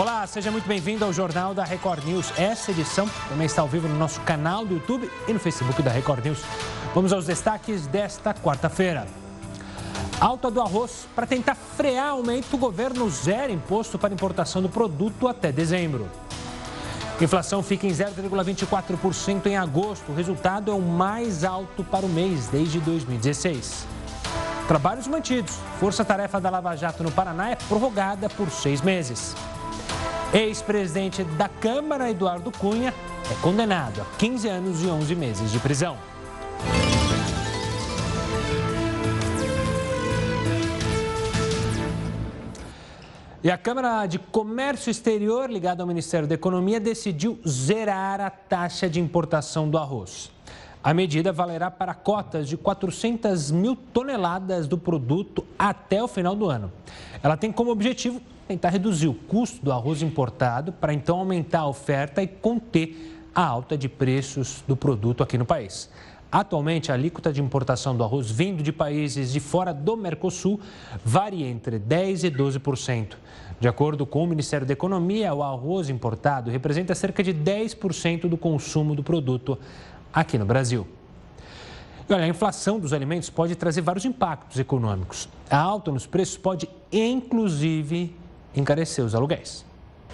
Olá, seja muito bem-vindo ao Jornal da Record News. Essa edição também está ao vivo no nosso canal do YouTube e no Facebook da Record News. Vamos aos destaques desta quarta-feira. Alta do arroz. Para tentar frear aumento, o governo zera imposto para importação do produto até dezembro. Inflação fica em 0,24% em agosto. O resultado é o mais alto para o mês desde 2016. Trabalhos mantidos. Força-tarefa da Lava Jato no Paraná é prorrogada por seis meses. Ex-presidente da Câmara, Eduardo Cunha, é condenado a 15 anos e 11 meses de prisão. E a Câmara de Comércio Exterior, ligada ao Ministério da Economia, decidiu zerar a taxa de importação do arroz. A medida valerá para cotas de 400 mil toneladas do produto até o final do ano. Ela tem como objetivo tentar reduzir o custo do arroz importado para então aumentar a oferta e conter a alta de preços do produto aqui no país. Atualmente, a alíquota de importação do arroz vindo de países de fora do Mercosul varia entre 10% e 12%. De acordo com o Ministério da Economia, o arroz importado representa cerca de 10% do consumo do produto aqui no Brasil. E olha, a inflação dos alimentos pode trazer vários impactos econômicos. A alta nos preços pode, inclusive, encarecer os aluguéis.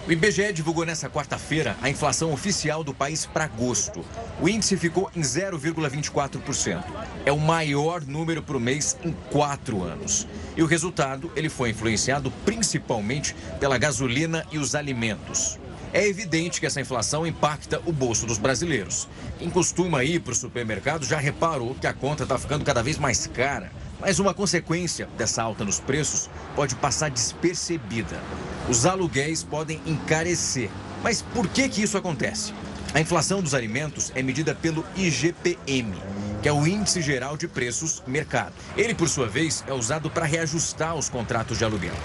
O IBGE divulgou nesta quarta-feira a inflação oficial do país para agosto. O índice ficou em 0,24%. É o maior número para o mês em quatro anos. E o resultado ele foi influenciado principalmente pela gasolina e os alimentos. É evidente que essa inflação impacta o bolso dos brasileiros. Quem costuma ir para o supermercado já reparou que a conta está ficando cada vez mais cara. Mas uma consequência dessa alta nos preços pode passar despercebida. Os aluguéis podem encarecer. Mas por que, que isso acontece? A inflação dos alimentos é medida pelo IGPM, que é o Índice Geral de Preços Mercado. Ele, por sua vez, é usado para reajustar os contratos de aluguel.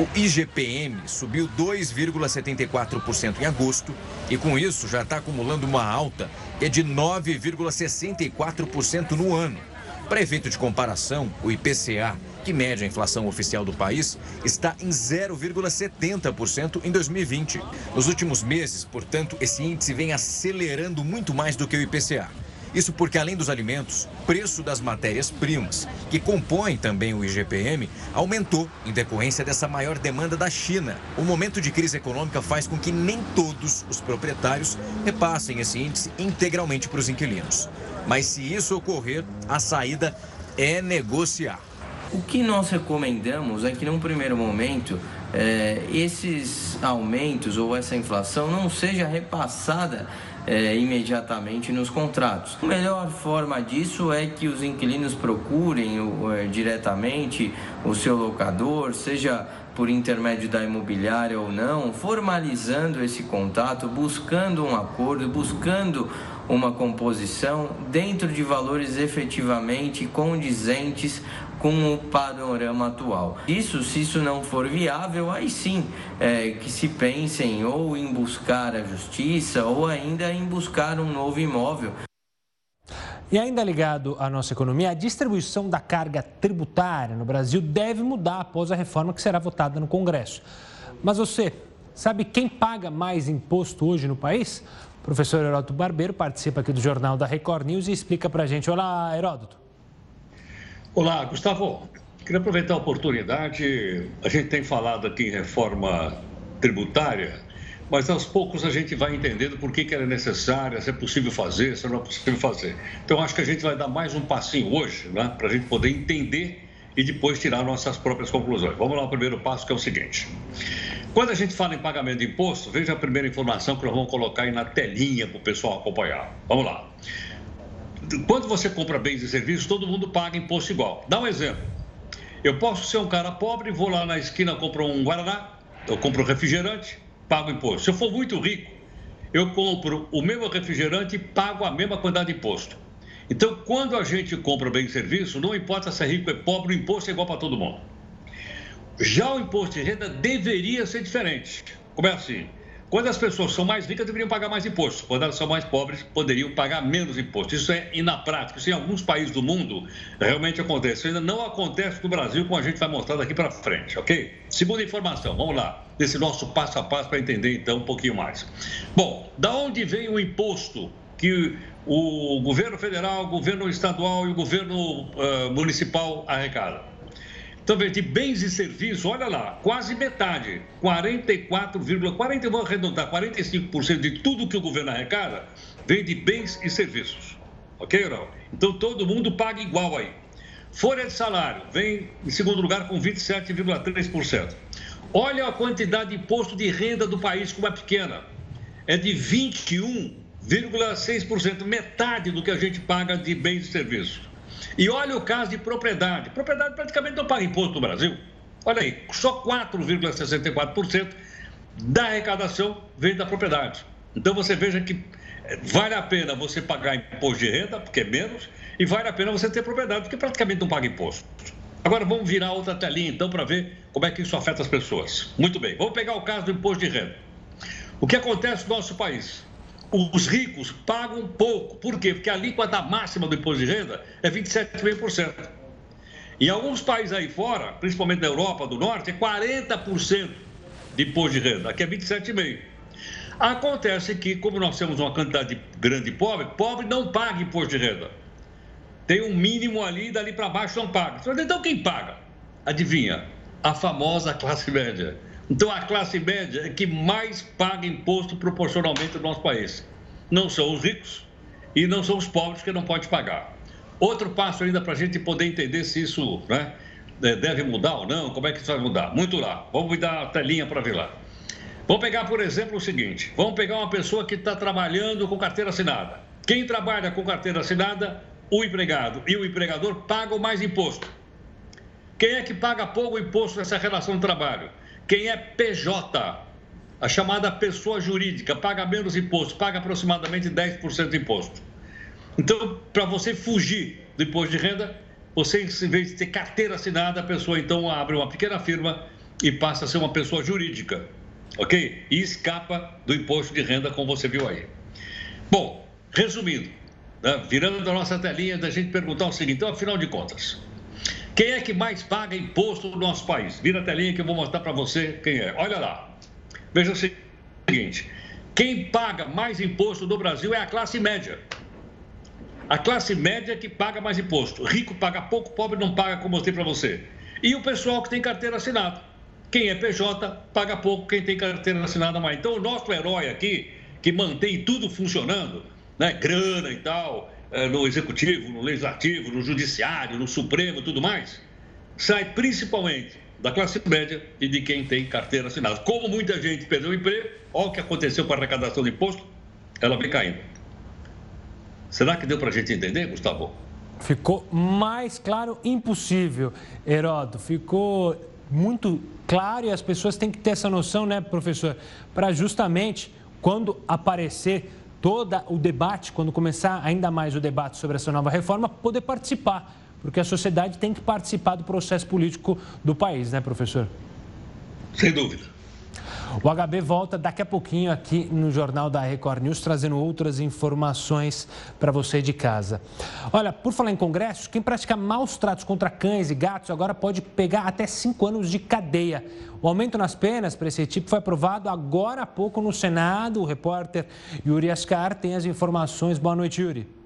O IGPM subiu 2,74% em agosto e, com isso, já está acumulando uma alta que é de 9,64% no ano. Para efeito de comparação, o IPCA, que mede a inflação oficial do país, está em 0,70% em 2020. Nos últimos meses, portanto, esse índice vem acelerando muito mais do que o IPCA. Isso porque, além dos alimentos, o preço das matérias-primas, que compõem também o IGPM, aumentou em decorrência dessa maior demanda da China. O momento de crise econômica faz com que nem todos os proprietários repassem esse índice integralmente para os inquilinos. Mas se isso ocorrer, a saída é negociar. O que nós recomendamos é que, num primeiro momento, é, esses aumentos ou essa inflação não seja repassada é, imediatamente nos contratos. A melhor forma disso é que os inquilinos procurem é, diretamente o seu locador, seja por intermédio da imobiliária ou não, formalizando esse contato, buscando um acordo, buscando uma composição dentro de valores efetivamente condizentes com o panorama atual. Isso, se isso não for viável, aí sim é, que se pensem ou em buscar a justiça ou ainda em buscar um novo imóvel. E ainda ligado à nossa economia, a distribuição da carga tributária no Brasil deve mudar após a reforma que será votada no Congresso. Mas você sabe quem paga mais imposto hoje no país? Professor Heródoto Barbeiro participa aqui do Jornal da Record News e explica para a gente. Olá, Heródoto. Olá, Gustavo. Queria aproveitar a oportunidade. A gente tem falado aqui em reforma tributária, mas aos poucos a gente vai entendendo por que, que ela é necessária, se é possível fazer, se não é possível fazer. Então, acho que a gente vai dar mais um passinho hoje, né, para a gente poder entender e depois tirar nossas próprias conclusões. Vamos lá, o primeiro passo, que é o seguinte. Quando a gente fala em pagamento de imposto, veja a primeira informação que nós vamos colocar aí na telinha para o pessoal acompanhar. Vamos lá. Quando você compra bens e serviços, todo mundo paga imposto igual. Dá um exemplo. Eu posso ser um cara pobre, vou lá na esquina, compro um Guaraná, eu compro um refrigerante, pago imposto. Se eu for muito rico, eu compro o mesmo refrigerante e pago a mesma quantidade de imposto. Então, quando a gente compra bem serviço, não importa se é rico ou é pobre, o imposto é igual para todo mundo. Já o imposto de renda deveria ser diferente. Como é assim? Quando as pessoas são mais ricas, deveriam pagar mais imposto. Quando elas são mais pobres, poderiam pagar menos imposto. Isso é, e na prática, isso em alguns países do mundo realmente acontece. Ainda não acontece no Brasil, como a gente vai mostrar daqui para frente, ok? Segunda informação, vamos lá, desse nosso passo a passo para entender então um pouquinho mais. Bom, da onde vem o imposto que o governo federal, o governo estadual e o governo uh, municipal arrecadam? Então, de bens e serviços, olha lá, quase metade, 44, 40, vou arredondar, 45% de tudo que o governo arrecada vem de bens e serviços. Ok, não? Então todo mundo paga igual aí. Folha de salário vem em segundo lugar com 27,3%. Olha a quantidade de imposto de renda do país, como é pequena. É de 21,6%, metade do que a gente paga de bens e serviços. E olha o caso de propriedade. Propriedade praticamente não paga imposto no Brasil. Olha aí, só 4,64% da arrecadação vem da propriedade. Então você veja que eh, vale a pena você pagar imposto de renda, porque é menos, e vale a pena você ter propriedade, porque praticamente não paga imposto. Agora vamos virar outra telinha então para ver como é que isso afeta as pessoas. Muito bem, vamos pegar o caso do imposto de renda. O que acontece no nosso país? Os ricos pagam pouco. Por quê? Porque a alíquota máxima do imposto de renda é 27,5%. Em alguns países aí fora, principalmente na Europa do Norte, é 40% de imposto de renda. Aqui é 27,5%. Acontece que, como nós temos uma quantidade grande de pobre, pobre não paga imposto de renda. Tem um mínimo ali, dali para baixo não paga. Então quem paga? Adivinha? A famosa classe média. Então, a classe média é que mais paga imposto proporcionalmente no nosso país. Não são os ricos e não são os pobres que não podem pagar. Outro passo ainda para a gente poder entender se isso né, é, deve mudar ou não, como é que isso vai mudar. Muito lá. Vamos dar a telinha para ver lá. Vamos pegar, por exemplo, o seguinte: vamos pegar uma pessoa que está trabalhando com carteira assinada. Quem trabalha com carteira assinada, o empregado e o empregador pagam mais imposto. Quem é que paga pouco imposto nessa relação de trabalho? Quem é PJ, a chamada pessoa jurídica, paga menos imposto, paga aproximadamente 10% de imposto. Então, para você fugir do imposto de renda, você, em vez de ter carteira assinada, a pessoa então abre uma pequena firma e passa a ser uma pessoa jurídica, ok? E escapa do imposto de renda, como você viu aí. Bom, resumindo, né? virando a nossa telinha, da gente perguntar o seguinte: então, afinal de contas, quem é que mais paga imposto no nosso país? Vira a telinha que eu vou mostrar para você quem é. Olha lá. Veja o seguinte: quem paga mais imposto no Brasil é a classe média. A classe média que paga mais imposto. Rico paga pouco, pobre não paga, como eu mostrei para você. E o pessoal que tem carteira assinada. Quem é PJ paga pouco, quem tem carteira assinada mais. Então, o nosso herói aqui, que mantém tudo funcionando, né, grana e tal, no executivo, no legislativo, no judiciário, no Supremo tudo mais, sai principalmente da classe média e de quem tem carteira assinada. Como muita gente perdeu o emprego, olha o que aconteceu com a arrecadação de imposto, ela vem caindo. Será que deu para a gente entender, Gustavo? Ficou mais claro impossível, Heródoto. Ficou muito claro e as pessoas têm que ter essa noção, né, professor? Para justamente quando aparecer todo o debate, quando começar ainda mais o debate sobre essa nova reforma, poder participar, porque a sociedade tem que participar do processo político do país, né, professor? Sem dúvida. O HB volta daqui a pouquinho aqui no Jornal da Record News, trazendo outras informações para você de casa. Olha, por falar em congressos, quem pratica maus tratos contra cães e gatos agora pode pegar até cinco anos de cadeia. O aumento nas penas para esse tipo foi aprovado agora há pouco no Senado. O repórter Yuri Ascar tem as informações. Boa noite, Yuri.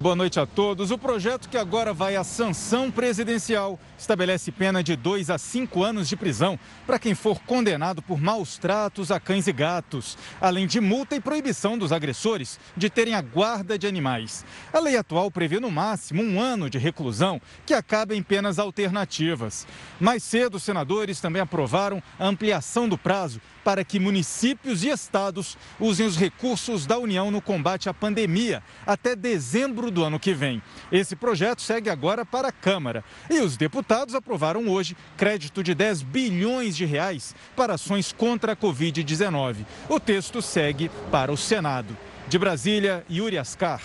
Boa noite a todos. O projeto que agora vai à sanção presidencial estabelece pena de dois a cinco anos de prisão para quem for condenado por maus tratos a cães e gatos, além de multa e proibição dos agressores de terem a guarda de animais. A lei atual prevê no máximo um ano de reclusão, que acaba em penas alternativas. Mais cedo, os senadores também aprovaram a ampliação do prazo para que municípios e estados usem os recursos da União no combate à pandemia até dezembro do ano que vem. Esse projeto segue agora para a Câmara e os deputados aprovaram hoje crédito de 10 bilhões de reais para ações contra a Covid-19. O texto segue para o Senado. De Brasília, Yuri Ascar.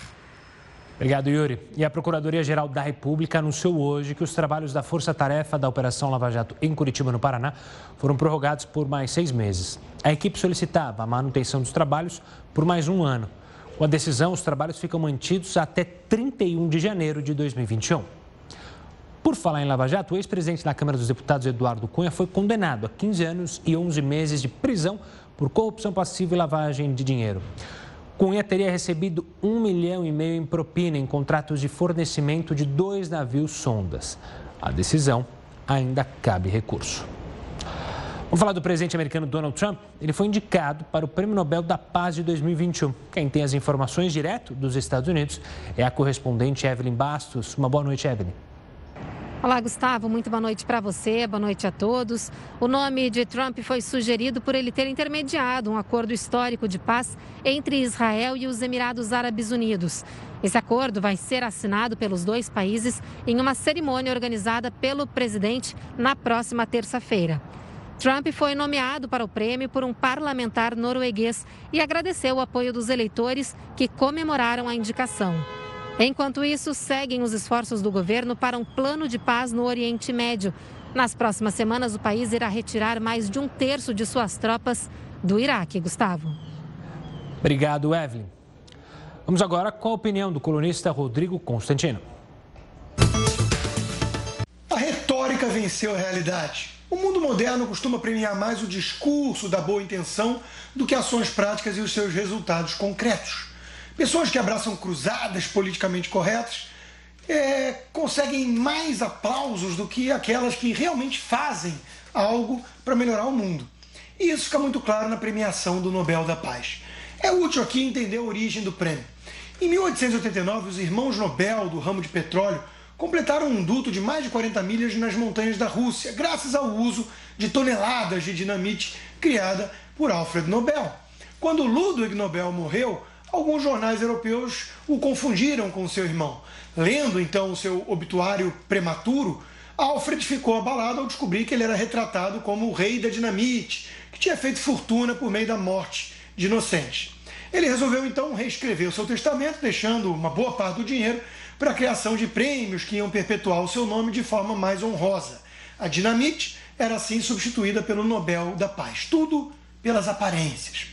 Obrigado, Yuri. E a Procuradoria-Geral da República anunciou hoje que os trabalhos da Força Tarefa da Operação Lava Jato em Curitiba, no Paraná, foram prorrogados por mais seis meses. A equipe solicitava a manutenção dos trabalhos por mais um ano. Com a decisão, os trabalhos ficam mantidos até 31 de janeiro de 2021. Por falar em Lava Jato, o ex-presidente da Câmara dos Deputados, Eduardo Cunha, foi condenado a 15 anos e 11 meses de prisão por corrupção passiva e lavagem de dinheiro. Cunha teria recebido um milhão e meio em propina em contratos de fornecimento de dois navios sondas. A decisão ainda cabe recurso. Vamos falar do presidente americano Donald Trump. Ele foi indicado para o Prêmio Nobel da Paz de 2021. Quem tem as informações direto dos Estados Unidos é a correspondente Evelyn Bastos. Uma boa noite, Evelyn. Olá, Gustavo. Muito boa noite para você, boa noite a todos. O nome de Trump foi sugerido por ele ter intermediado um acordo histórico de paz entre Israel e os Emirados Árabes Unidos. Esse acordo vai ser assinado pelos dois países em uma cerimônia organizada pelo presidente na próxima terça-feira. Trump foi nomeado para o prêmio por um parlamentar norueguês e agradeceu o apoio dos eleitores que comemoraram a indicação. Enquanto isso, seguem os esforços do governo para um plano de paz no Oriente Médio. Nas próximas semanas, o país irá retirar mais de um terço de suas tropas do Iraque. Gustavo. Obrigado, Evelyn. Vamos agora com a opinião do colunista Rodrigo Constantino. A retórica venceu a realidade. O mundo moderno costuma premiar mais o discurso da boa intenção do que ações práticas e os seus resultados concretos. Pessoas que abraçam cruzadas politicamente corretas é, conseguem mais aplausos do que aquelas que realmente fazem algo para melhorar o mundo. E isso fica muito claro na premiação do Nobel da Paz. É útil aqui entender a origem do prêmio. Em 1889, os irmãos Nobel do ramo de petróleo completaram um duto de mais de 40 milhas nas montanhas da Rússia, graças ao uso de toneladas de dinamite criada por Alfred Nobel. Quando Ludwig Nobel morreu, alguns jornais europeus o confundiram com seu irmão. Lendo então o seu obituário prematuro, Alfred ficou abalado ao descobrir que ele era retratado como o rei da dinamite, que tinha feito fortuna por meio da morte de inocentes. Ele resolveu então reescrever o seu testamento, deixando uma boa parte do dinheiro para a criação de prêmios que iam perpetuar o seu nome de forma mais honrosa. A dinamite era assim substituída pelo Nobel da Paz. Tudo pelas aparências.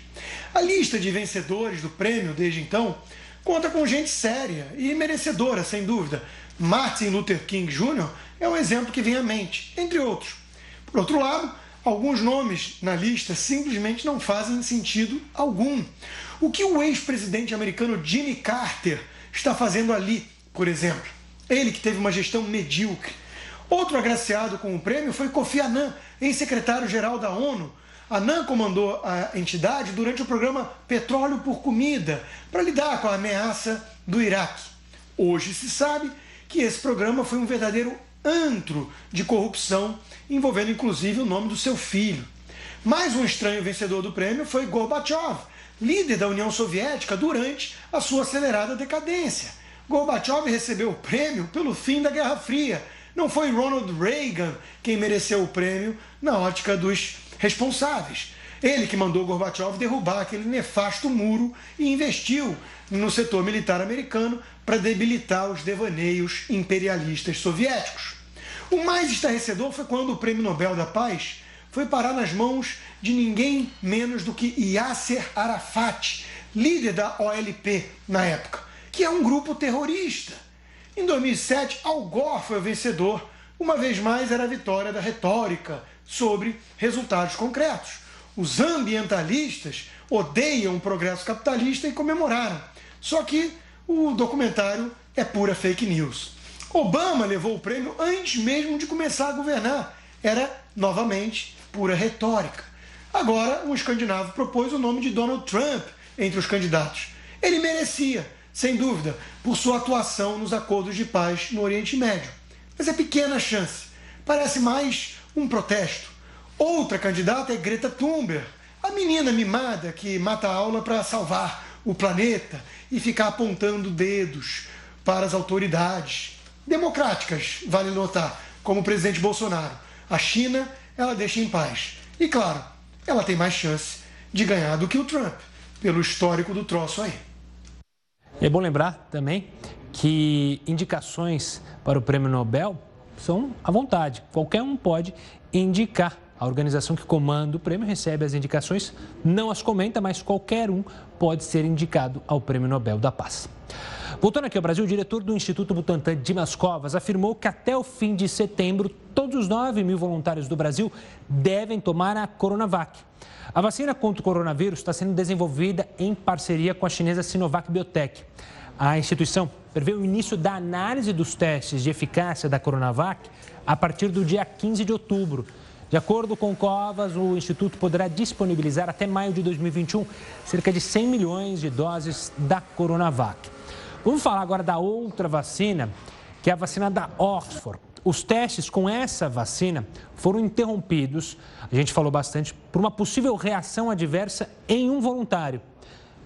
A lista de vencedores do prêmio desde então conta com gente séria e merecedora, sem dúvida. Martin Luther King Jr. é um exemplo que vem à mente, entre outros. Por outro lado, alguns nomes na lista simplesmente não fazem sentido algum. O que o ex-presidente americano Jimmy Carter está fazendo ali, por exemplo? Ele que teve uma gestão medíocre. Outro agraciado com o prêmio foi Kofi Annan, ex-secretário-geral da ONU, a ANAN comandou a entidade durante o programa Petróleo por Comida, para lidar com a ameaça do Iraque. Hoje se sabe que esse programa foi um verdadeiro antro de corrupção, envolvendo inclusive o nome do seu filho. Mais um estranho vencedor do prêmio foi Gorbachev, líder da União Soviética durante a sua acelerada decadência. Gorbachev recebeu o prêmio pelo fim da Guerra Fria. Não foi Ronald Reagan quem mereceu o prêmio na ótica dos responsáveis. Ele que mandou Gorbachev derrubar aquele nefasto muro e investiu no setor militar americano para debilitar os devaneios imperialistas soviéticos. O mais estarrecedor foi quando o Prêmio Nobel da Paz foi parar nas mãos de ninguém menos do que Yasser Arafat, líder da OLP na época, que é um grupo terrorista. Em 2007, Al Gore foi o vencedor. Uma vez mais, era a vitória da retórica, sobre resultados concretos. Os ambientalistas odeiam o progresso capitalista e comemoraram. Só que o documentário é pura fake news. Obama levou o prêmio antes mesmo de começar a governar. Era, novamente, pura retórica. Agora, um escandinavo propôs o nome de Donald Trump entre os candidatos. Ele merecia, sem dúvida, por sua atuação nos acordos de paz no Oriente Médio. Mas é pequena chance. Parece mais um protesto. Outra candidata é Greta Thunberg, a menina mimada que mata a aula para salvar o planeta e ficar apontando dedos para as autoridades democráticas, vale notar, como o presidente Bolsonaro. A China, ela deixa em paz. E claro, ela tem mais chance de ganhar do que o Trump, pelo histórico do troço aí. É bom lembrar também que indicações para o prêmio Nobel são à vontade. Qualquer um pode indicar A organização que comanda o prêmio recebe as indicações, não as comenta, mas qualquer um pode ser indicado ao Prêmio Nobel da Paz. Voltando aqui ao Brasil, o diretor do Instituto Butantan, Dimas Covas, afirmou que até o fim de setembro, todos os 9 mil voluntários do Brasil devem tomar a Coronavac. A vacina contra o coronavírus está sendo desenvolvida em parceria com a chinesa Sinovac Biotech. A instituição prevê o início da análise dos testes de eficácia da Coronavac a partir do dia 15 de outubro. De acordo com Covas, o Instituto poderá disponibilizar até maio de 2021 cerca de 100 milhões de doses da Coronavac. Vamos falar agora da outra vacina, que é a vacina da Oxford. Os testes com essa vacina foram interrompidos, a gente falou bastante, por uma possível reação adversa em um voluntário.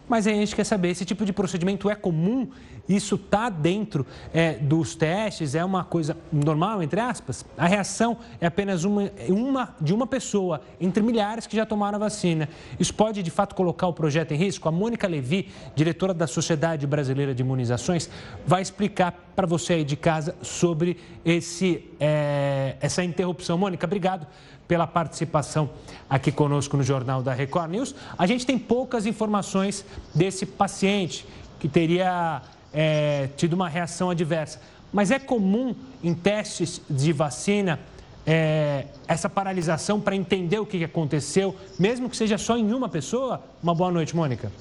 Mas a gente quer saber, esse tipo de procedimento é comum? Isso está dentro é, dos testes? É uma coisa normal, entre aspas? A reação é apenas uma, uma de uma pessoa entre milhares que já tomaram a vacina. Isso pode, de fato, colocar o projeto em risco? A Mônica Levi, diretora da Sociedade Brasileira de Imunizações, vai explicar para você aí de casa sobre esse, é, essa interrupção. Mônica, obrigado pela participação aqui conosco no Jornal da Record News. A gente tem poucas informações desse paciente que teria é, tido uma reação adversa. Mas é comum em testes de vacina é, essa paralisação para entender o que aconteceu, mesmo que seja só em uma pessoa? Uma boa noite, Mônica.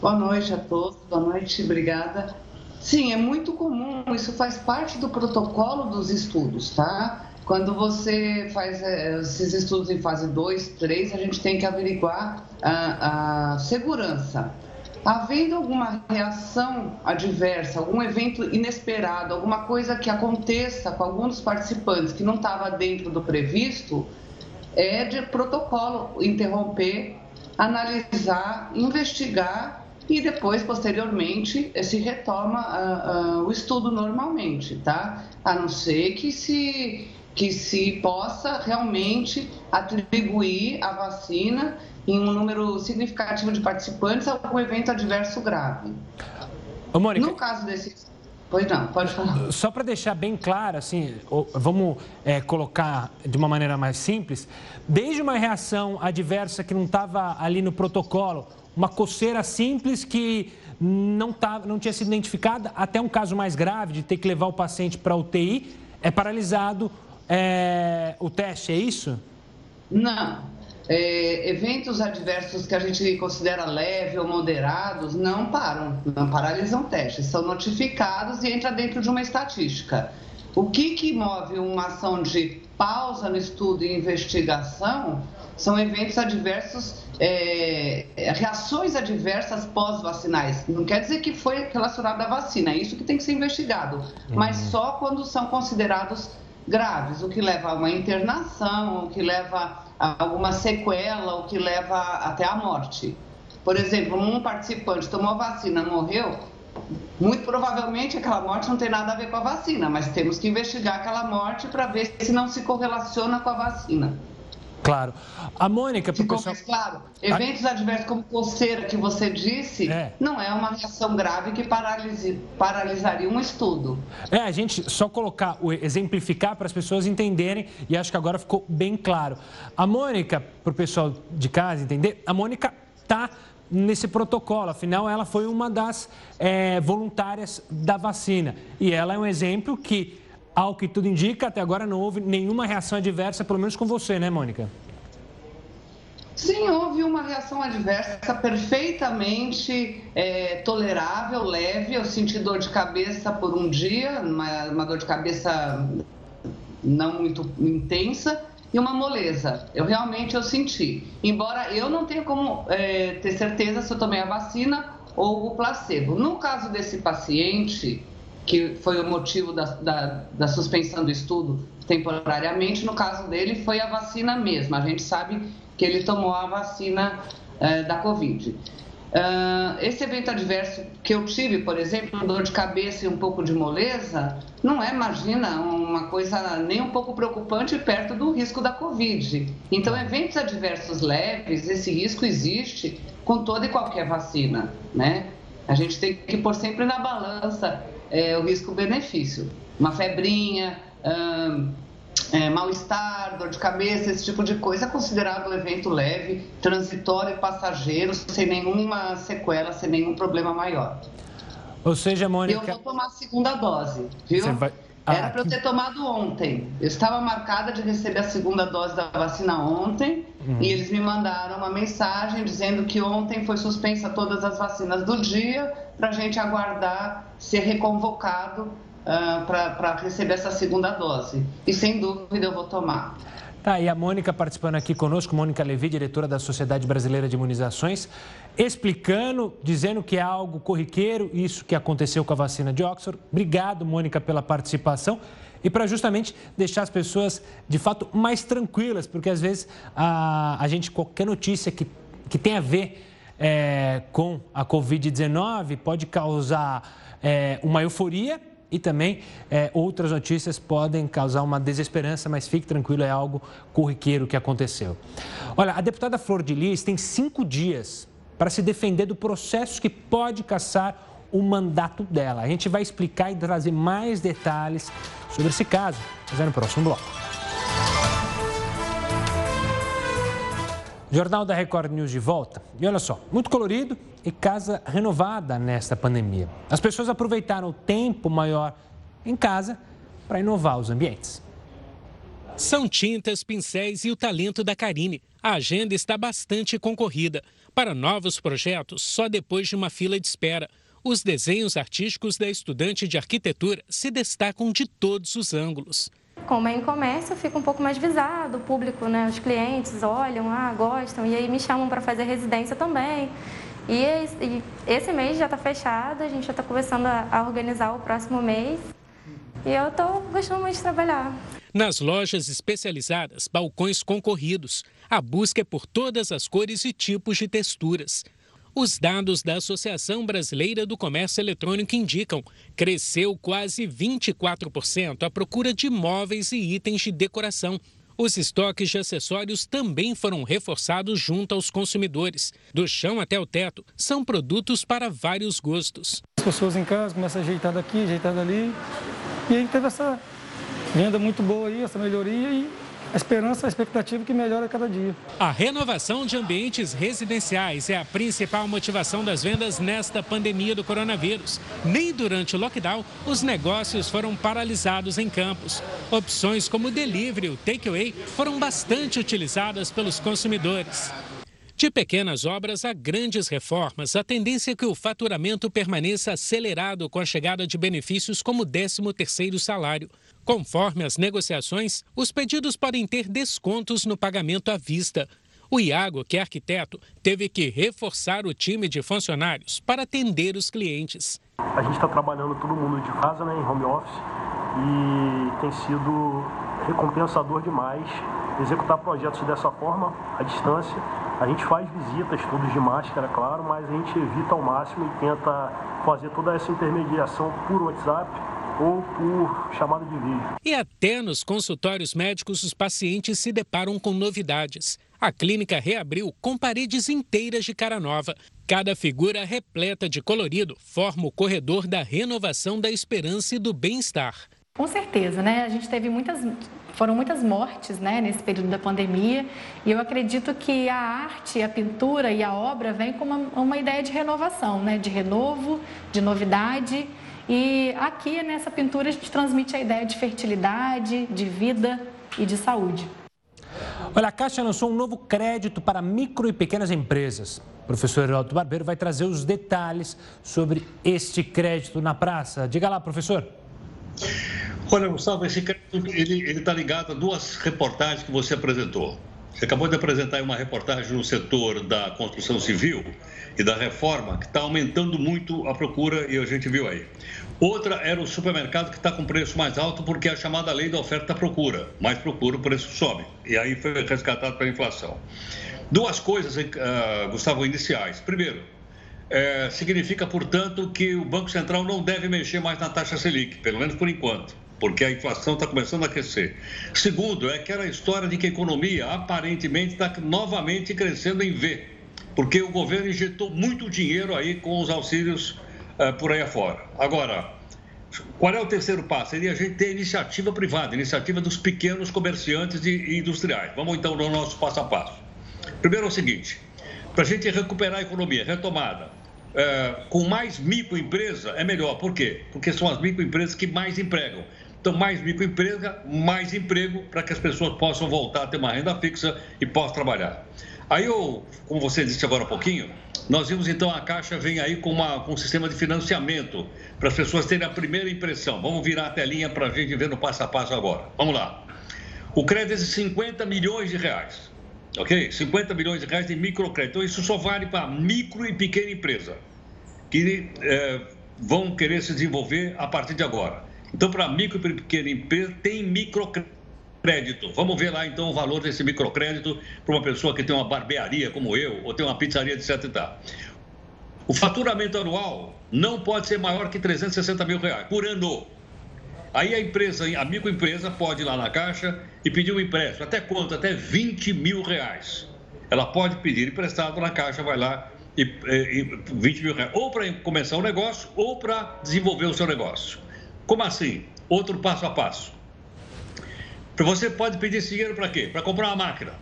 Boa noite a todos, boa noite, obrigada. Sim, é muito comum, isso faz parte do protocolo dos estudos, tá? Quando você faz é, esses estudos em fase 2, 3, a gente tem que averiguar a, a segurança. Havendo alguma reação adversa, algum evento inesperado, alguma coisa que aconteça com algum dos participantes que não estava dentro do previsto, é de protocolo interromper, analisar, investigar e depois, posteriormente, se retoma uh, uh, o estudo normalmente, tá? A não ser que se que se possa realmente atribuir a vacina em um número significativo de participantes a algum evento adverso grave. Ô, Mônica, no caso desse. Pois não, pode falar. Só para deixar bem claro, assim, vamos é, colocar de uma maneira mais simples, desde uma reação adversa que não estava ali no protocolo, uma coceira simples que não, tava, não tinha sido identificada, até um caso mais grave de ter que levar o paciente para UTI, é paralisado é, o teste, é isso? Não. É, eventos adversos que a gente considera leve ou moderados não param, não paralisam testes, são notificados e entra dentro de uma estatística. O que, que move uma ação de pausa no estudo e investigação são eventos adversos, é, reações adversas pós-vacinais. Não quer dizer que foi relacionado à vacina, é isso que tem que ser investigado, mas uhum. só quando são considerados graves, o que leva a uma internação, o que leva a alguma sequela, o que leva até a morte. Por exemplo, um participante tomou a vacina, morreu, muito provavelmente aquela morte não tem nada a ver com a vacina, mas temos que investigar aquela morte para ver se não se correlaciona com a vacina. Claro. A Mônica, Ficou pessoal... claro. Eventos a... adversos como coceira, que você disse, é. não é uma reação grave que paralise... paralisaria um estudo. É, a gente só colocar, exemplificar para as pessoas entenderem, e acho que agora ficou bem claro. A Mônica, para o pessoal de casa entender, a Mônica está nesse protocolo, afinal, ela foi uma das é, voluntárias da vacina. E ela é um exemplo que ao que tudo indica, até agora não houve nenhuma reação adversa, pelo menos com você, né, Mônica? Sim, houve uma reação adversa perfeitamente é, tolerável, leve. Eu senti dor de cabeça por um dia, uma, uma dor de cabeça não muito intensa e uma moleza. Eu realmente eu senti. Embora eu não tenha como é, ter certeza se eu tomei a vacina ou o placebo. No caso desse paciente, que foi o motivo da, da, da, suspensão do estudo temporariamente. No caso dele, foi a vacina mesmo. A gente sabe que ele tomou a vacina uh, da Covid. Uh, esse evento adverso que eu tive, por exemplo, dor de cabeça e um pouco de moleza, não é, imagina, uma coisa nem um pouco preocupante perto do risco da Covid. Então, eventos adversos leves, esse risco existe com toda e qualquer vacina, né? A gente tem que pôr sempre na balança é, o risco-benefício. Uma febrinha, é, mal-estar, dor de cabeça, esse tipo de coisa, é considerado um evento leve, transitório e passageiro, sem nenhuma sequela, sem nenhum problema maior. Ou seja, Mônica. Eu vou tomar a segunda dose, viu? Você vai... Ah, Era para eu ter tomado ontem. Eu estava marcada de receber a segunda dose da vacina ontem uhum. e eles me mandaram uma mensagem dizendo que ontem foi suspensa todas as vacinas do dia para a gente aguardar ser reconvocado uh, ah, para receber essa segunda dose. E sem dúvida eu vou tomar. Tá, e a Mônica participando aqui conosco, Mônica Levi, diretora da Sociedade Brasileira de Imunizações, explicando, dizendo que é algo corriqueiro, isso que aconteceu com a vacina de Oxford. Obrigado, Mônica, pela participação. E para justamente deixar as pessoas, de fato, mais tranquilas, porque às vezes a, a gente, qualquer notícia que, que tem a ver é, com a Covid-19 pode causar é, uma euforia e também é, outras notícias podem causar uma desesperança, mas fique tranquilo, é algo corriqueiro que aconteceu. Olha, a deputada Flor de Lis tem cinco dias para se defender do processo que pode caçar o mandato dela. A gente vai explicar e trazer mais detalhes sobre esse caso, mas é no próximo bloco. Jornal da Record News de volta. E olha só, muito colorido e casa renovada nesta pandemia. As pessoas aproveitaram o tempo maior em casa para inovar os ambientes. São tintas, pincéis e o talento da Karine. A agenda está bastante concorrida. Para novos projetos, só depois de uma fila de espera. Os desenhos artísticos da estudante de arquitetura se destacam de todos os ângulos. Como é em comércio, fica um pouco mais visado, o público, né, os clientes olham, ah, gostam, e aí me chamam para fazer residência também. E, esse mês já está fechado, a gente já está começando a, organizar o próximo mês. E eu estou gostando muito de trabalhar. Nas lojas especializadas, balcões concorridos. A busca é por todas as cores e tipos de texturas. Os dados da Associação Brasileira do Comércio Eletrônico indicam cresceu quase 24% a procura de móveis e itens de decoração. Os estoques de acessórios também foram reforçados junto aos consumidores. Do chão até o teto, são produtos para vários gostos. As pessoas em casa começam a ajeitar daqui, ajeitar dali. E aí teve essa venda muito boa aí, essa melhoria e a esperança, a expectativa que melhora cada dia. A renovação de ambientes residenciais é a principal motivação das vendas nesta pandemia do coronavírus. Nem durante o lockdown os negócios foram paralisados em campos. Opções como delivery e o takeaway foram bastante utilizadas pelos consumidores. De pequenas obras a grandes reformas, a tendência é que o faturamento permaneça acelerado com a chegada de benefícios como o 13º salário. Conforme as negociações, os pedidos podem ter descontos no pagamento à vista. O Iago, que é arquiteto, teve que reforçar o time de funcionários para atender os clientes. A gente está trabalhando todo mundo de casa, né, em home office, e tem sido recompensador demais executar projetos dessa forma, à distância. A gente faz visitas, todos de máscara, claro, mas a gente evita ao máximo e tenta fazer toda essa intermediação por WhatsApp ou por chamada de vídeo. E até nos consultórios médicos os pacientes se deparam com novidades. A clínica reabriu com paredes inteiras de cara nova. Cada figura repleta de colorido forma o corredor da renovação da esperança e do bem-estar. Com certeza, né? A gente teve muitas, foram muitas mortes, né, nesse período da pandemia, e eu acredito que a arte, a pintura e a obra vêm com uma, uma ideia de renovação, né, de renovo, de novidade. E aqui nessa pintura a gente transmite a ideia de fertilidade, de vida e de saúde. Olha, a Caixa lançou um novo crédito para micro e pequenas empresas. O professor Heraldo Barbeiro vai trazer os detalhes sobre este crédito na praça. Diga lá, professor. Olha, Gustavo, esse crédito ele está ligado a duas reportagens que você apresentou. Você acabou de apresentar uma reportagem no setor da construção civil e da reforma, que está aumentando muito a procura e a gente viu aí. Outra era o supermercado que está com preço mais alto porque é a chamada lei da oferta-procura. Mais procura, o preço sobe. E aí foi resgatado pela inflação. Duas coisas, uh, Gustavo, iniciais. Primeiro, é, significa, portanto, que o Banco Central não deve mexer mais na taxa Selic, pelo menos por enquanto, porque a inflação está começando a aquecer. Segundo, é aquela história de que a economia aparentemente está novamente crescendo em V, porque o governo injetou muito dinheiro aí com os auxílios uh, por aí afora. Agora, Qual é o terceiro passo? Seria a gente ter iniciativa privada, iniciativa dos pequenos comerciantes e industriais. Vamos então no nosso passo a passo. Primeiro é o seguinte: para a gente recuperar a economia, retomada, é, com mais microempresa é melhor. Por quê? Porque são as microempresas que mais empregam. Então, mais microempresa, mais emprego para que as pessoas possam voltar a ter uma renda fixa e possam trabalhar. Aí, eu, como você disse agora há pouquinho, nós vimos então a Caixa vem aí com, uma, com um sistema de financiamento para as pessoas terem a primeira impressão. Vamos virar a telinha para a gente ver no passo a passo agora. Vamos lá. O crédito é de 50 milhões de reais. Ok? 50 milhões de reais de microcrédito. Então, isso só vale para micro e pequena empresa, que é, vão querer se desenvolver a partir de agora. Então, para micro e pequena empresa, tem microcrédito crédito. Vamos ver lá então o valor desse microcrédito para uma pessoa que tem uma barbearia como eu, ou tem uma pizzaria, etc. E tal. O faturamento anual não pode ser maior que 360 mil reais por ano. Aí a empresa, a microempresa, pode ir lá na caixa e pedir um empréstimo. Até quanto? Até 20 mil reais. Ela pode pedir emprestado na caixa, vai lá e, e 20 mil reais. Ou para começar o um negócio, ou para desenvolver o seu negócio. Como assim? Outro passo a passo. Você pode pedir esse dinheiro para quê? Para comprar uma máquina,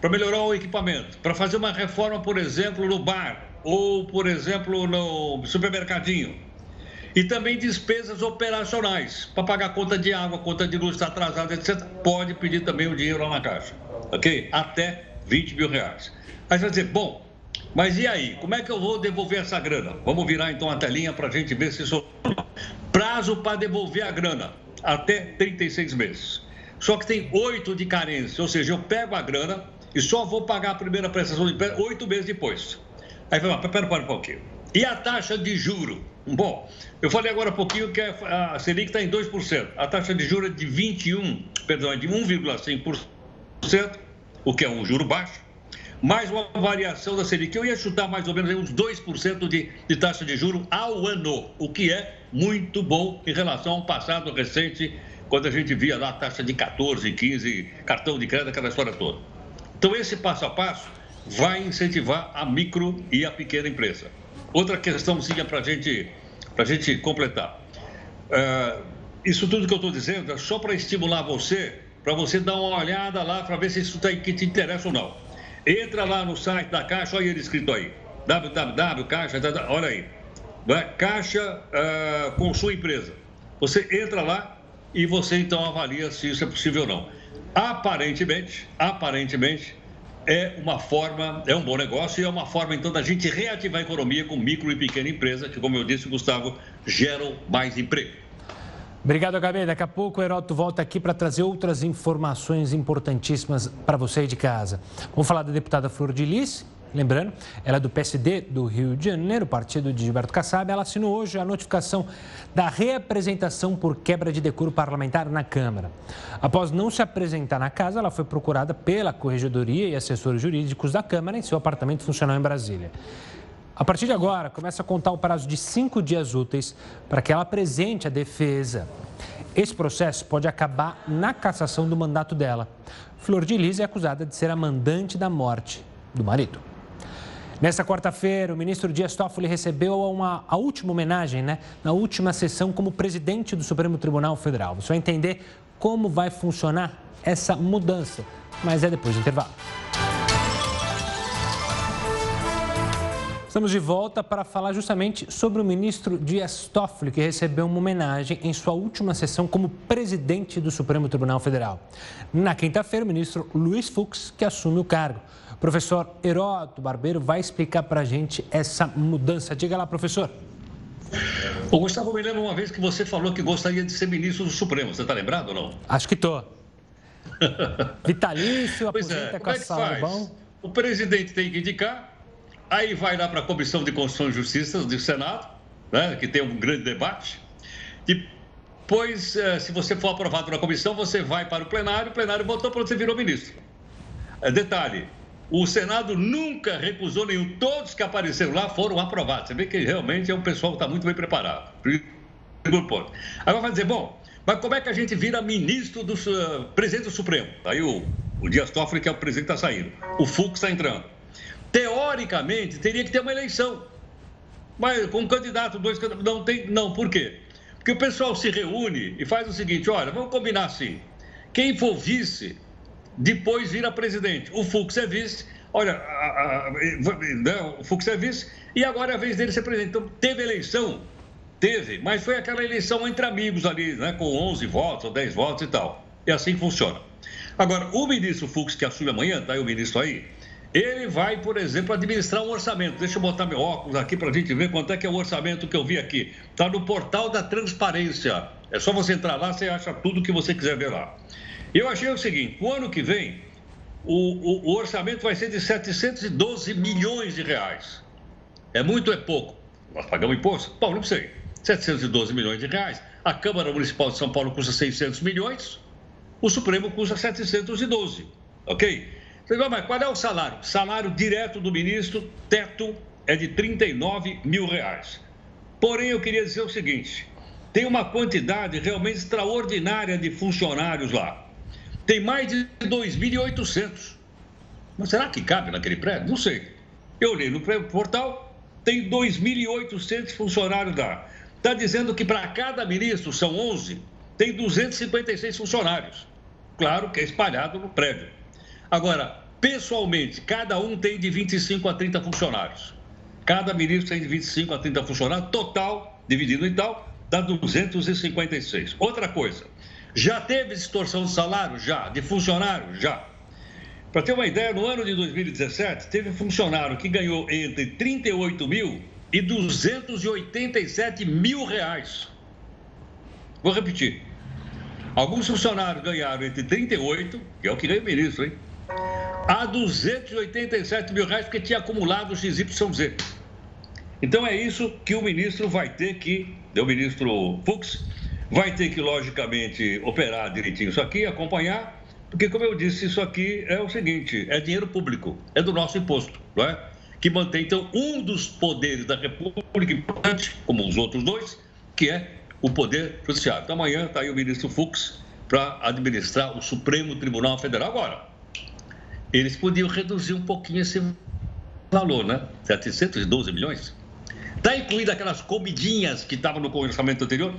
para melhorar o equipamento, para fazer uma reforma, por exemplo, no bar ou, por exemplo, no supermercadinho. E também despesas operacionais, para pagar conta de água, conta de luz está atrasada, etc. Pode pedir também o dinheiro lá na caixa, ok? Até 20 mil reais. Aí você vai dizer, bom, mas e aí? Como é que eu vou devolver essa grana? Vamos virar então a telinha para a gente ver se isso. Prazo para devolver a grana, até 36 meses. Só que tem oito de carência, ou seja, eu pego a grana e só vou pagar a primeira prestação de oito meses depois. Aí fala, pera, pera um pouquinho. E a taxa de juro? Bom, eu falei agora um pouquinho que a Selic está em 2%. A taxa de juro é de 21, perdão, é de 1,5%, o que é um juro baixo, mais uma variação da Selic. Eu ia chutar mais ou menos uns 2% de, de taxa de juro ao ano, o que é muito bom em relação ao passado recente quando a gente via lá a taxa de 14, 15, cartão de crédito, aquela história toda. Então, esse passo a passo vai incentivar a micro e a pequena empresa. Outra questãozinha para gente, a gente completar. Uh, isso tudo que eu estou dizendo é só para estimular você, para você dar uma olhada lá para ver se isso tá, que te interessa ou não. Entra lá no site da Caixa, olha ele escrito aí. www, Caixa, tá, olha aí. Caixa uh, com sua empresa. Você entra lá, e você então avalia se isso é possível ou não. Aparentemente, aparentemente, é uma forma, é um bom negócio e é uma forma então da gente reativar a economia com micro e pequena empresa, que como eu disse, Gustavo, geram mais emprego. Obrigado, Gabi. Daqui a pouco o Heroto volta aqui para trazer outras informações importantíssimas para você aí de casa. Vamos falar da deputada Flor de Lis, Lembrando, ela é do PSD do Rio de Janeiro, partido de Gilberto Kassab. Ela assinou hoje a notificação da reapresentação por quebra de decoro parlamentar na Câmara. Após não se apresentar na casa, ela foi procurada pela Corregedoria e assessores jurídicos da Câmara em seu apartamento funcional em Brasília. A partir de agora, começa a contar o prazo de cinco dias úteis para que ela apresente a defesa. Esse processo pode acabar na cassação do mandato dela. Flor de Lis é acusada de ser a mandante da morte do marido. Nessa quarta-feira, o ministro Dias Toffoli recebeu uma, a última homenagem, né, na última sessão como presidente do Supremo Tribunal Federal. Você vai entender como vai funcionar essa mudança, mas é depois do intervalo. Estamos de volta para falar justamente sobre o ministro Dias Toffoli, que recebeu uma homenagem em sua última sessão como presidente do Supremo Tribunal Federal. Na quinta-feira, o ministro Luiz Fux, que assume o cargo. Professor Heródoto Barbeiro vai explicar para a gente essa mudança. Diga lá, professor. O Gustavo, me lembra uma vez que você falou que gostaria de ser ministro do Supremo. Você está lembrado ou não? Acho que estou. Vitalício, pois é, com é que faz? bom. O presidente tem que indicar, aí vai lá para a Comissão de Constituição e Justiça do Senado, né, que tem um grande debate. Depois, eh, se você for aprovado na comissão, você vai para o plenário, o plenário votou para você virou ministro. Eh, detalhe, o Senado nunca recusou nenhum. Todos que apareceram lá foram aprovados. Você vê que realmente é um pessoal que está muito bem preparado. Segundo ponto. Agora vai dizer, bom, mas como é que a gente vira ministro do uh, presidente do Supremo? Aí o, o Dias Toffoli, que é o presidente, está saindo. O Fux está entrando. Teoricamente, teria que ter uma eleição. Mas com um candidato, dois candidatos. Não tem. Não, por quê? Porque o pessoal se reúne e faz o seguinte: olha, vamos combinar assim. Quem for vice, depois vira presidente. O Fux é vice, olha, a, a, não, o Fux é vice, e agora é a vez dele ser presidente. Então, teve eleição? Teve, mas foi aquela eleição entre amigos ali, né, com 11 votos ou 10 votos e tal. É assim que funciona. Agora, o ministro Fux, que assume amanhã, tá aí o ministro aí, ele vai, por exemplo, administrar um orçamento. Deixa eu botar meu óculos aqui para a gente ver quanto é que é o orçamento que eu vi aqui. Está no portal da transparência. É só você entrar lá, você acha tudo que você quiser ver lá. Eu achei o seguinte: o ano que vem, o, o, o orçamento vai ser de 712 milhões de reais. É muito ou é pouco? Nós pagamos imposto? Bom, não sei. 712 milhões de reais. A Câmara Municipal de São Paulo custa 600 milhões. O Supremo custa 712. Ok? mas qual é o salário? Salário direto do ministro, teto é de 39 mil reais. Porém, eu queria dizer o seguinte: tem uma quantidade realmente extraordinária de funcionários lá. Tem mais de 2.800. Mas será que cabe naquele prédio? Não sei. Eu olhei no portal, tem 2.800 funcionários lá. Está dizendo que para cada ministro, são 11, tem 256 funcionários. Claro que é espalhado no prédio. Agora, pessoalmente, cada um tem de 25 a 30 funcionários. Cada ministro tem de 25 a 30 funcionários, total, dividido em tal, dá 256. Outra coisa, já teve distorção de salário? Já. De funcionário? Já. Para ter uma ideia, no ano de 2017, teve funcionário que ganhou entre 38 mil e 287 mil reais. Vou repetir. Alguns funcionários ganharam entre 38, que é o que ganha o ministro, hein? a 287 mil reais porque tinha acumulado o XYZ. Então é isso que o ministro vai ter que, o ministro Fux, vai ter que, logicamente, operar direitinho isso aqui, acompanhar, porque, como eu disse, isso aqui é o seguinte: é dinheiro público, é do nosso imposto, não é? Que mantém, então, um dos poderes da República importante, como os outros dois, que é o Poder Judiciário. Então, amanhã está aí o ministro Fux para administrar o Supremo Tribunal Federal. Agora, eles podiam reduzir um pouquinho esse valor, né? 712 milhões. Está incluída aquelas comidinhas que estavam no orçamento anterior?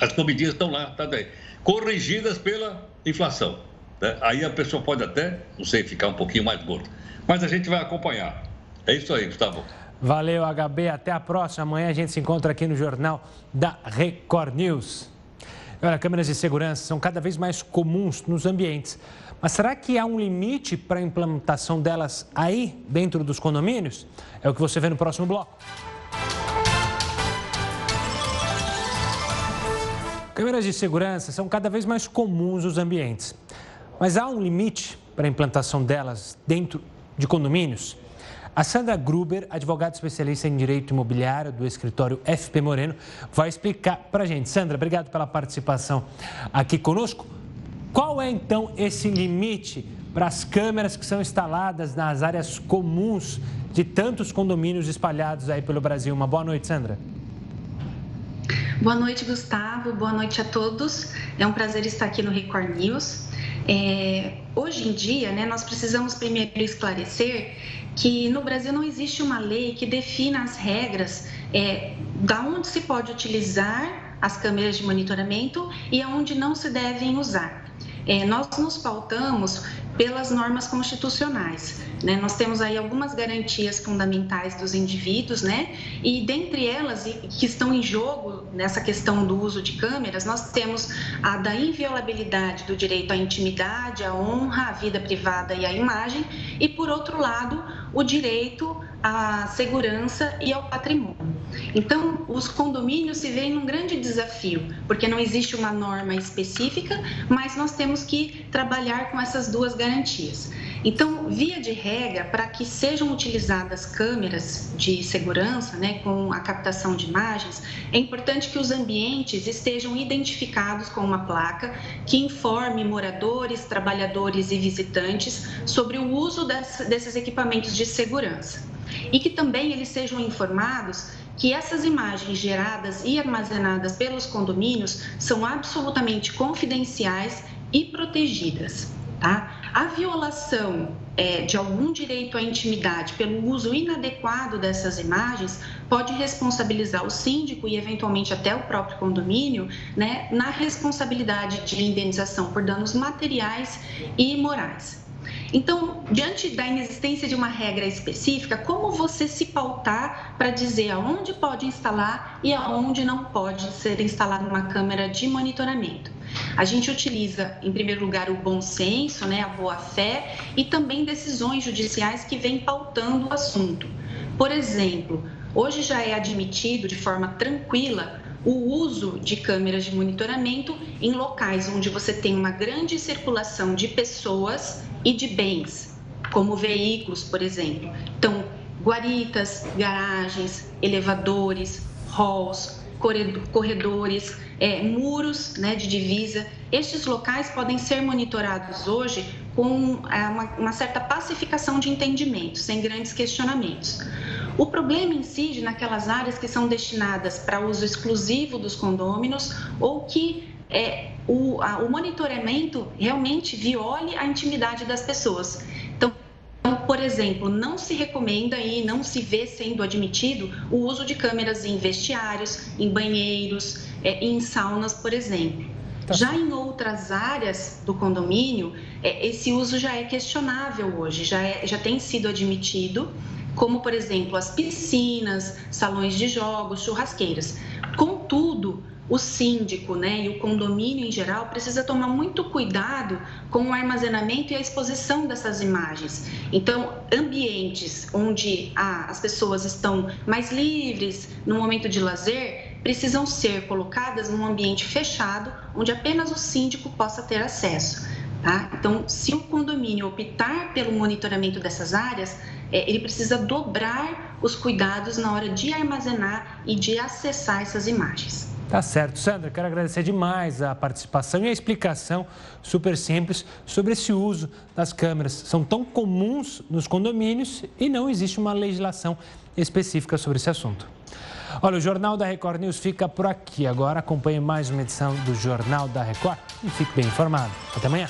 As comidinhas estão lá, tá daí. Corrigidas pela inflação. Né? Aí a pessoa pode até, não sei, ficar um pouquinho mais gorda. Mas a gente vai acompanhar. É isso aí, Gustavo. Valeu, HB. Até a próxima. Amanhã a gente se encontra aqui no Jornal da Record News. Olha, câmeras de segurança são cada vez mais comuns nos ambientes. Mas será que há um limite para a implementação delas aí, dentro dos condomínios? É o que você vê no próximo bloco. Câmeras de segurança são cada vez mais comuns nos ambientes. Mas há um limite para a implantação delas dentro de condomínios? A Sandra Gruber, advogada especialista em direito imobiliário do escritório FP Moreno, vai explicar para a gente. Sandra, obrigado pela participação aqui conosco. Qual é então esse limite para as câmeras que são instaladas nas áreas comuns de tantos condomínios espalhados aí pelo Brasil? Uma boa noite, Sandra. Boa noite, Gustavo. Boa noite a todos. É um prazer estar aqui no Record News. É, hoje em dia, né, nós precisamos primeiro esclarecer que no Brasil não existe uma lei que defina as regras é, da onde se pode utilizar as câmeras de monitoramento e aonde não se devem usar. É, nós nos pautamos pelas normas constitucionais. Né? Nós temos aí algumas garantias fundamentais dos indivíduos, né? E dentre elas, que estão em jogo nessa questão do uso de câmeras, nós temos a da inviolabilidade do direito à intimidade, à honra, à vida privada e à imagem, e por outro lado, o direito à segurança e ao patrimônio. Então, os condomínios se veem num grande desafio, porque não existe uma norma específica, mas nós temos que trabalhar com essas duas garantias. Então, via de regra, para que sejam utilizadas câmeras de segurança, né, com a captação de imagens, é importante que os ambientes estejam identificados com uma placa que informe moradores, trabalhadores e visitantes sobre o uso desses equipamentos de segurança. E que também eles sejam informados que essas imagens geradas e armazenadas pelos condomínios são absolutamente confidenciais e protegidas. Tá? A violação é, de algum direito à intimidade pelo uso inadequado dessas imagens pode responsabilizar o síndico e, eventualmente, até o próprio condomínio né, na responsabilidade de indenização por danos materiais e morais. Então, diante da inexistência de uma regra específica, como você se pautar para dizer aonde pode instalar e aonde não pode ser instalada uma câmera de monitoramento? A gente utiliza, em primeiro lugar, o bom senso, né, a boa-fé e também decisões judiciais que vêm pautando o assunto. Por exemplo, hoje já é admitido de forma tranquila o uso de câmeras de monitoramento em locais onde você tem uma grande circulação de pessoas e de bens, como veículos, por exemplo. Então, guaritas, garagens, elevadores, halls, corredores, é, muros né, de divisa. Estes locais podem ser monitorados hoje com é, uma, uma certa pacificação de entendimento, sem grandes questionamentos. O problema incide naquelas áreas que são destinadas para uso exclusivo dos condôminos ou que é, o, a, o monitoramento realmente viole a intimidade das pessoas. Então, por exemplo, não se recomenda e não se vê sendo admitido o uso de câmeras em vestiários, em banheiros, é, em saunas, por exemplo. Tá. Já em outras áreas do condomínio, é, esse uso já é questionável hoje, já, é, já tem sido admitido, como, por exemplo, as piscinas, salões de jogos, churrasqueiras. Contudo, o síndico né, e o condomínio em geral precisa tomar muito cuidado com o armazenamento e a exposição dessas imagens. Então, ambientes onde ah, as pessoas estão mais livres no momento de lazer precisam ser colocadas num ambiente fechado, onde apenas o síndico possa ter acesso. Tá? Então, se o condomínio optar pelo monitoramento dessas áreas, é, ele precisa dobrar os cuidados na hora de armazenar e de acessar essas imagens. Tá certo. Sandra, quero agradecer demais a participação e a explicação super simples sobre esse uso das câmeras. São tão comuns nos condomínios e não existe uma legislação específica sobre esse assunto. Olha, o Jornal da Record News fica por aqui. Agora acompanhe mais uma edição do Jornal da Record e fique bem informado. Até amanhã.